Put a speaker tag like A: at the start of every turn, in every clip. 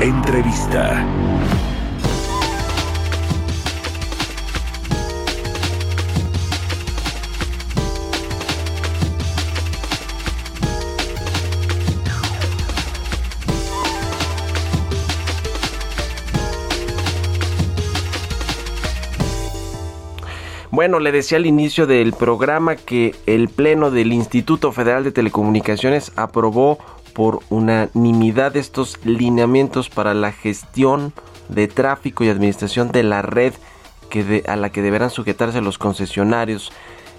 A: Entrevista.
B: Bueno, le decía al inicio del programa que el Pleno del Instituto Federal de Telecomunicaciones aprobó por unanimidad estos lineamientos para la gestión de tráfico y administración de la red que a la que deberán sujetarse los concesionarios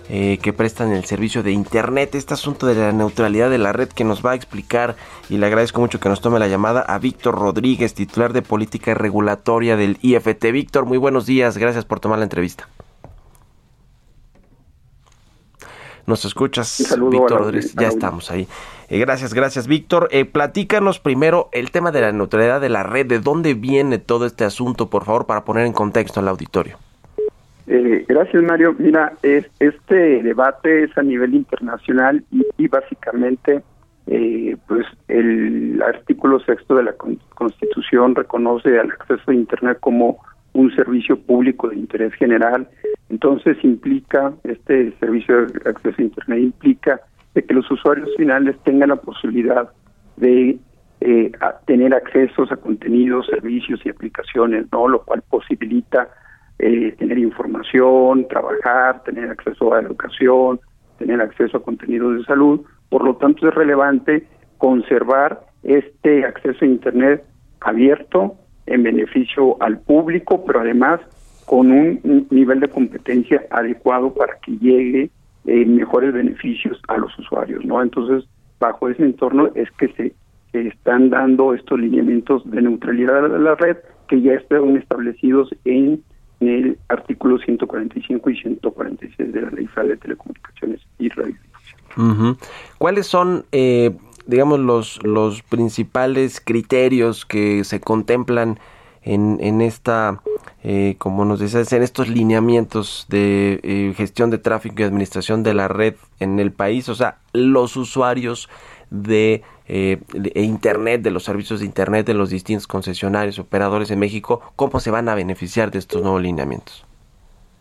B: eh, que prestan el servicio de Internet. Este asunto de la neutralidad de la red que nos va a explicar y le agradezco mucho que nos tome la llamada a Víctor Rodríguez, titular de política regulatoria del IFT. Víctor, muy buenos días, gracias por tomar la entrevista. Nos escuchas, Víctor Rodríguez. Ya estamos ahí. Eh, gracias, gracias, Víctor. Eh, platícanos primero el tema de la neutralidad de la red. ¿De dónde viene todo este asunto, por favor, para poner en contexto al auditorio?
C: Eh, gracias, Mario. Mira, es, este debate es a nivel internacional y, básicamente, eh, pues el artículo sexto de la Constitución reconoce al acceso a Internet como un servicio público de interés general. Entonces implica, este servicio de acceso a Internet implica de que los usuarios finales tengan la posibilidad de eh, tener accesos a contenidos, servicios y aplicaciones, ¿no? Lo cual posibilita eh, tener información, trabajar, tener acceso a educación, tener acceso a contenidos de salud. Por lo tanto, es relevante conservar este acceso a Internet abierto, en beneficio al público, pero además con un, nivel de competencia adecuado para que llegue eh, mejores beneficios a los usuarios, ¿no? Entonces, bajo ese entorno es que se, están dando estos lineamientos de neutralidad de la red que ya están establecidos en, el artículo 145 y 146 de la Ley Federal de Telecomunicaciones y Radiodifusión.
B: ¿Cuáles son eh, digamos, los, los principales criterios que se contemplan en, en esta, eh, como nos decías, en estos lineamientos de eh, gestión de tráfico y administración de la red en el país, o sea, los usuarios de, eh, de, Internet, de los servicios de Internet de los distintos concesionarios, operadores en México, ¿cómo se van a beneficiar de estos nuevos lineamientos?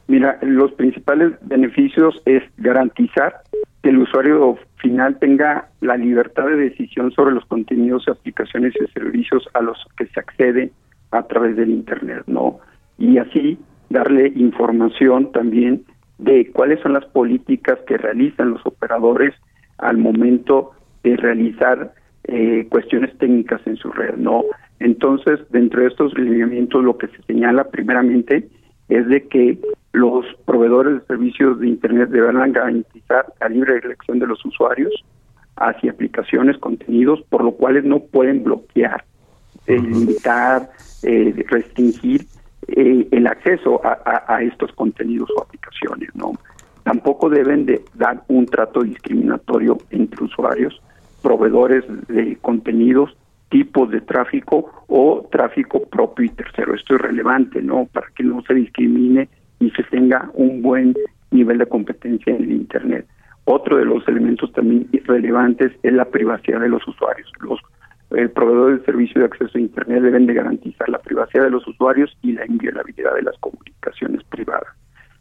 C: Mira, los principales beneficios es garantizar que el usuario final tenga la libertad de decisión sobre los contenidos, aplicaciones y servicios a los que se accede a través del Internet, ¿no? Y así darle información también de cuáles son las políticas que realizan los operadores al momento de realizar eh, cuestiones técnicas en su red, ¿no? Entonces, dentro de estos lineamientos, lo que se señala primeramente es de que los proveedores de servicios de Internet deberán garantizar la libre elección de los usuarios hacia aplicaciones, contenidos, por lo cual no pueden bloquear, eh, limitar, eh, restringir eh, el acceso a, estos contenidos o aplicaciones. no Tampoco deben de dar un trato discriminatorio entre usuarios, proveedores de contenidos tipos de tráfico o tráfico propio y tercero. Esto es relevante, ¿no? Para que no se discrimine y se tenga un buen nivel de competencia en el Internet. Otro de los elementos también relevantes es la privacidad de los usuarios. Los eh, proveedores de servicio de acceso a Internet deben de garantizar la privacidad de los usuarios y la inviolabilidad de las comunicaciones privadas.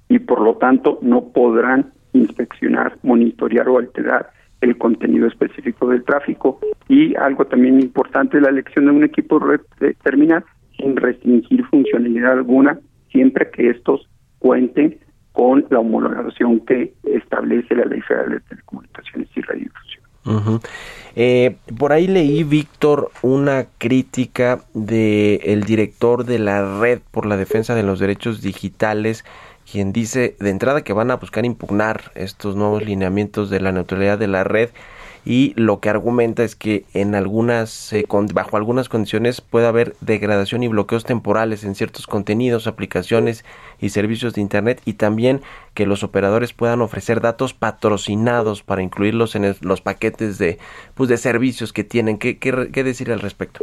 C: Y por lo tanto no podrán inspeccionar, monitorear o alterar el contenido específico del tráfico y algo también importante la elección de un equipo terminal sin restringir funcionalidad alguna siempre que estos cuenten con la homologación que establece la Ley Federal de Telecomunicaciones y Radiodifusión.
B: eh, por ahí leí, Víctor, una crítica del el director de la Red por la Defensa de los Derechos Digitales quien dice de entrada que van a buscar impugnar estos nuevos lineamientos de la neutralidad de la red y lo que argumenta es que en algunas eh, bajo algunas condiciones puede haber degradación y bloqueos temporales en ciertos contenidos, aplicaciones y servicios de internet y también que los operadores puedan ofrecer datos patrocinados para incluirlos en los paquetes de pues de servicios que tienen. ¿Qué, qué, decir al respecto?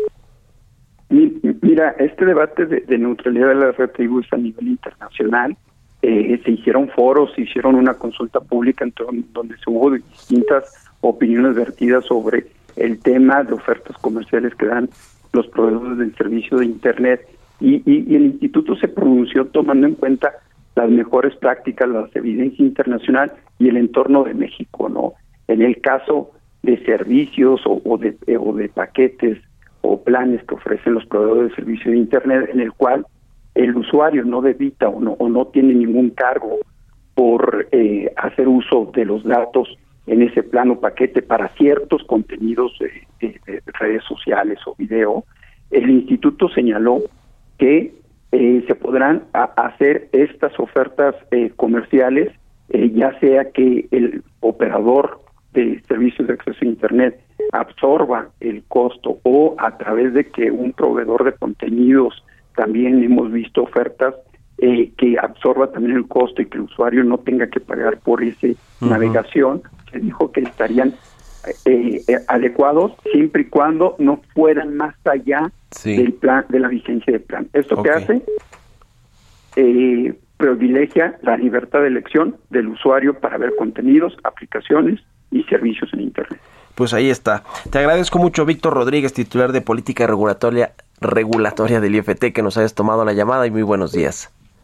C: Mira, este debate de, neutralidad de las redes a nivel internacional eh, se hicieron foros, se hicieron una consulta pública en donde se hubo distintas opiniones vertidas sobre el tema de ofertas comerciales que dan los proveedores del servicio de Internet y, el instituto se pronunció tomando en cuenta las mejores prácticas, la evidencia internacional y el entorno de México, ¿no? En el caso de servicios o, de, o de paquetes o planes que ofrecen los proveedores de servicio de Internet, en el cual el usuario no debita o no, o no tiene ningún cargo por eh, hacer uso de los datos en ese plano paquete para ciertos contenidos de, redes sociales o video, el instituto señaló que eh, se podrán hacer estas ofertas eh, comerciales, eh, ya sea que el operador de servicios de acceso a Internet absorba el costo o a través de que un proveedor de contenidos, también hemos visto ofertas que absorba también el costo y que el usuario no tenga que pagar por esa navegación se dijo que estarían eh, eh, adecuados siempre y cuando no fueran más allá del plan de la vigencia del plan. Esto que hace eh, privilegia la libertad de elección del usuario para ver contenidos, aplicaciones y servicios en internet.
B: Pues ahí está. Te agradezco mucho, Víctor Rodríguez, titular de política regulatoria regulatoria del IFT, que nos hayas tomado la llamada y muy buenos días.